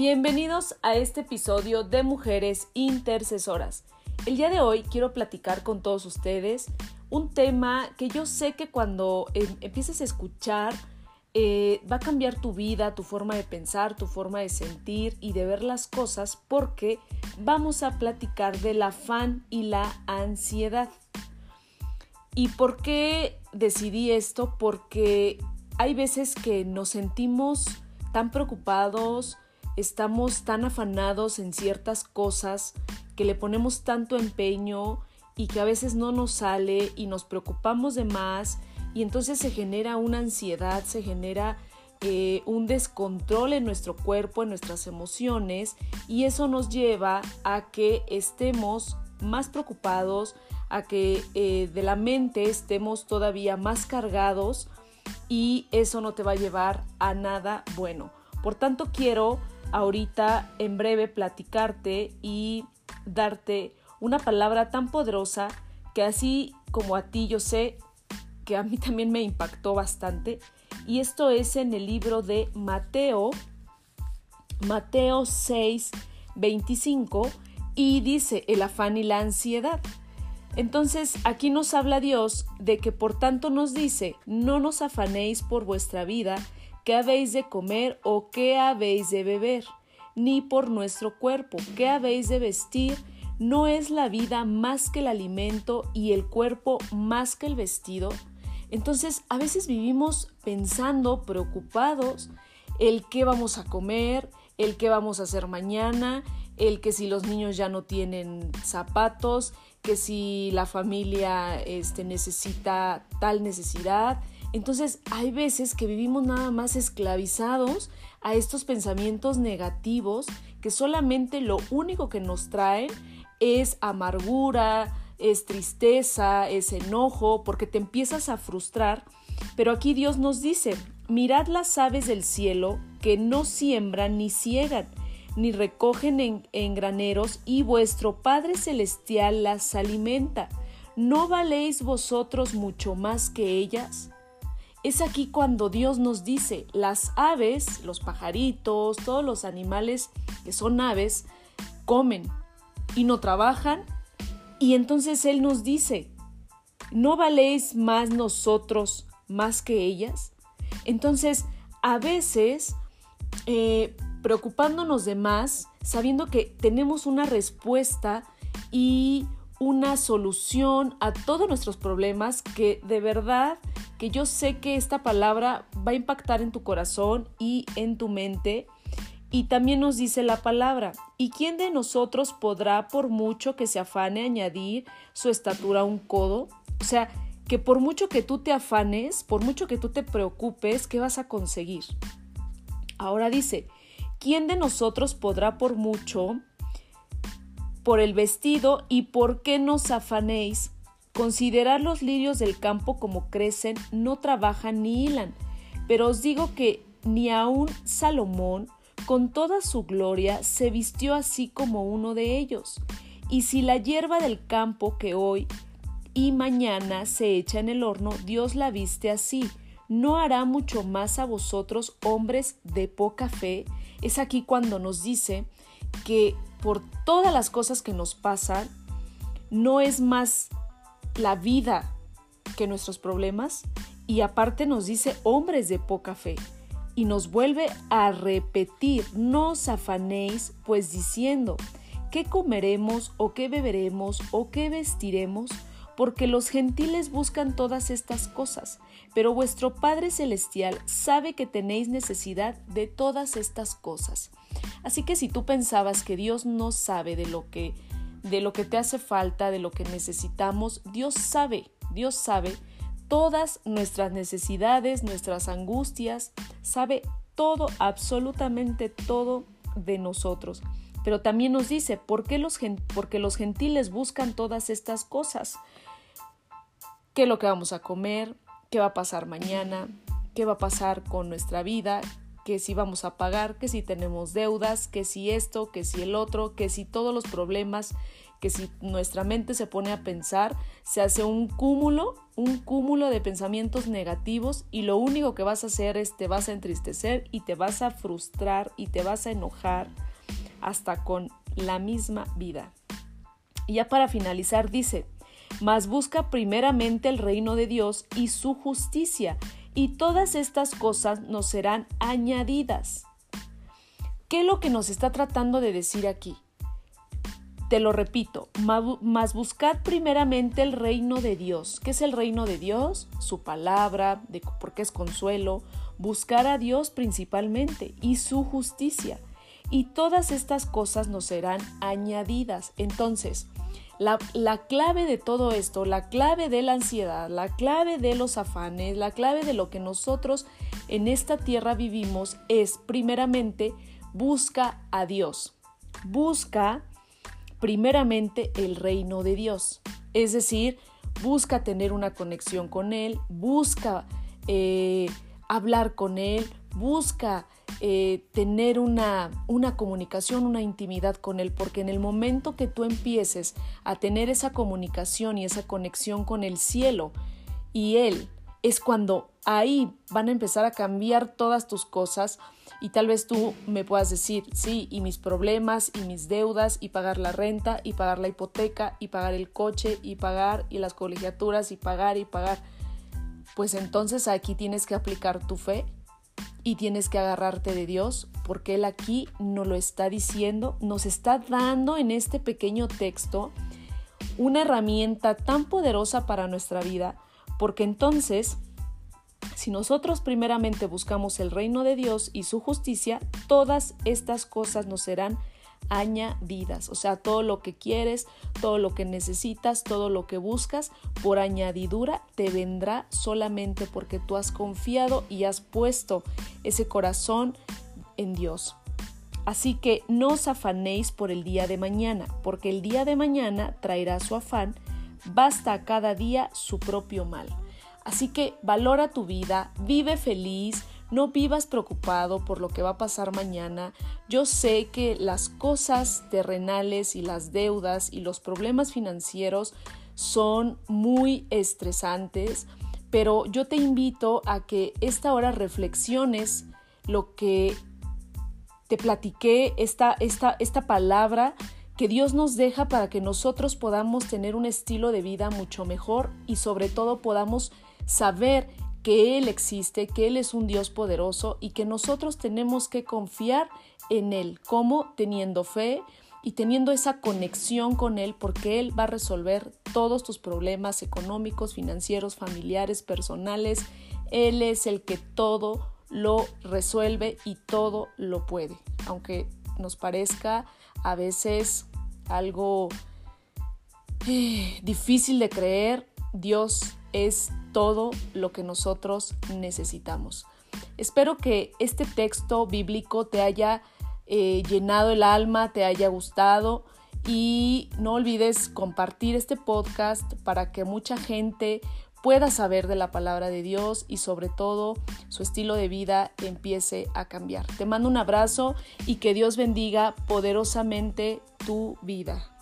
Bienvenidos a este episodio de Mujeres Intercesoras. El día de hoy quiero platicar con todos ustedes un tema que yo sé que cuando em, empieces a escuchar eh, va a cambiar tu vida, tu forma de pensar, tu forma de sentir y de ver las cosas porque vamos a platicar del afán y la ansiedad. ¿Y por qué decidí esto? Porque hay veces que nos sentimos tan preocupados, estamos tan afanados en ciertas cosas, que le ponemos tanto empeño y que a veces no nos sale y nos preocupamos de más y entonces se genera una ansiedad, se genera eh, un descontrol en nuestro cuerpo, en nuestras emociones y eso nos lleva a que estemos más preocupados, a que eh, de la mente estemos todavía más cargados y eso no te va a llevar a nada bueno. Por tanto, quiero ahorita en breve platicarte y darte una palabra tan poderosa que así como a ti yo sé que a mí también me impactó bastante y esto es en el libro de Mateo Mateo 6 25 y dice el afán y la ansiedad. Entonces aquí nos habla Dios de que por tanto nos dice no nos afanéis por vuestra vida qué habéis de comer o qué habéis de beber, ni por nuestro cuerpo, qué habéis de vestir, ¿no es la vida más que el alimento y el cuerpo más que el vestido? Entonces a veces vivimos pensando, preocupados, el qué vamos a comer, el qué vamos a hacer mañana, el que si los niños ya no tienen zapatos, que si la familia este, necesita tal necesidad, entonces hay veces que vivimos nada más esclavizados a estos pensamientos negativos que solamente lo único que nos traen es amargura, es tristeza, es enojo, porque te empiezas a frustrar. Pero aquí Dios nos dice, mirad las aves del cielo que no siembran ni ciegan, ni recogen en, en graneros, y vuestro Padre Celestial las alimenta. ¿No valéis vosotros mucho más que ellas? Es aquí cuando Dios nos dice, las aves, los pajaritos, todos los animales que son aves, comen y no trabajan. Y entonces Él nos dice, ¿no valéis más nosotros más que ellas? Entonces, a veces, eh, preocupándonos de más, sabiendo que tenemos una respuesta y una solución a todos nuestros problemas que de verdad que yo sé que esta palabra va a impactar en tu corazón y en tu mente. Y también nos dice la palabra, ¿y quién de nosotros podrá, por mucho que se afane, añadir su estatura a un codo? O sea, que por mucho que tú te afanes, por mucho que tú te preocupes, ¿qué vas a conseguir? Ahora dice, ¿quién de nosotros podrá por mucho, por el vestido, y por qué nos afanéis? Considerad los lirios del campo como crecen, no trabajan ni hilan. Pero os digo que ni aun Salomón, con toda su gloria, se vistió así como uno de ellos. Y si la hierba del campo que hoy y mañana se echa en el horno, Dios la viste así, ¿no hará mucho más a vosotros, hombres de poca fe? Es aquí cuando nos dice que por todas las cosas que nos pasan, no es más la vida que nuestros problemas y aparte nos dice hombres de poca fe y nos vuelve a repetir, no os afanéis pues diciendo, ¿qué comeremos o qué beberemos o qué vestiremos? Porque los gentiles buscan todas estas cosas, pero vuestro Padre Celestial sabe que tenéis necesidad de todas estas cosas. Así que si tú pensabas que Dios no sabe de lo que de lo que te hace falta, de lo que necesitamos. Dios sabe, Dios sabe todas nuestras necesidades, nuestras angustias, sabe todo, absolutamente todo de nosotros. Pero también nos dice, ¿por qué los, porque los gentiles buscan todas estas cosas? ¿Qué es lo que vamos a comer? ¿Qué va a pasar mañana? ¿Qué va a pasar con nuestra vida? Que si vamos a pagar, que si tenemos deudas, que si esto, que si el otro, que si todos los problemas que si nuestra mente se pone a pensar, se hace un cúmulo, un cúmulo de pensamientos negativos y lo único que vas a hacer es te vas a entristecer y te vas a frustrar y te vas a enojar hasta con la misma vida. Y ya para finalizar dice, mas busca primeramente el reino de Dios y su justicia, y todas estas cosas nos serán añadidas. ¿Qué es lo que nos está tratando de decir aquí? Te lo repito, mas buscad primeramente el reino de Dios. ¿Qué es el reino de Dios? Su palabra, porque es consuelo. Buscar a Dios principalmente y su justicia. Y todas estas cosas nos serán añadidas. Entonces, la, la, clave de todo esto, la clave de la ansiedad, la clave de los afanes, la clave de lo que nosotros en esta tierra vivimos es primeramente busca a Dios. Busca primeramente el reino de Dios. Es decir, busca tener una conexión con Él, busca eh, hablar con Él, busca eh, tener una, una comunicación, una intimidad con Él, porque en el momento que tú empieces a tener esa comunicación y esa conexión con el cielo y Él, es cuando ahí van a empezar a cambiar todas tus cosas y tal vez tú me puedas decir, sí, y mis problemas y mis deudas y pagar la renta y pagar la hipoteca y pagar el coche y pagar y las colegiaturas y pagar y pagar. Pues entonces aquí tienes que aplicar tu fe y tienes que agarrarte de Dios porque Él aquí nos lo está diciendo, nos está dando en este pequeño texto una herramienta tan poderosa para nuestra vida porque entonces, si nosotros primeramente buscamos el reino de Dios y su justicia, todas estas cosas nos serán añadidas. O sea, todo lo que quieres, todo lo que necesitas, todo lo que buscas, por añadidura te vendrá solamente porque tú has confiado y has puesto ese corazón en Dios. Así que no os afanéis por el día de mañana, porque el día de mañana traerá su afán basta a cada día su propio mal. Así que valora tu vida, vive feliz, no vivas preocupado por lo que va a pasar mañana. Yo sé que las cosas terrenales y las deudas y los problemas financieros son muy estresantes, pero yo te invito a que esta hora reflexiones lo que te platiqué, esta, esta, esta palabra que Dios nos deja para que nosotros podamos tener un estilo de vida mucho mejor y sobre todo podamos saber que Él existe, que Él es un Dios poderoso y que nosotros tenemos que confiar en Él, como teniendo fe y teniendo esa conexión con Él, porque Él va a resolver todos tus problemas económicos, financieros, familiares, personales. Él es el que todo lo resuelve y todo lo puede, aunque nos parezca a veces algo eh, difícil de creer, Dios es todo lo que nosotros necesitamos. Espero que este texto bíblico te haya eh, llenado el alma, te haya gustado y no olvides compartir este podcast para que mucha gente pueda saber de la palabra de Dios y sobre todo su estilo de vida empiece a cambiar. Te mando un abrazo y que Dios bendiga poderosamente tu vida.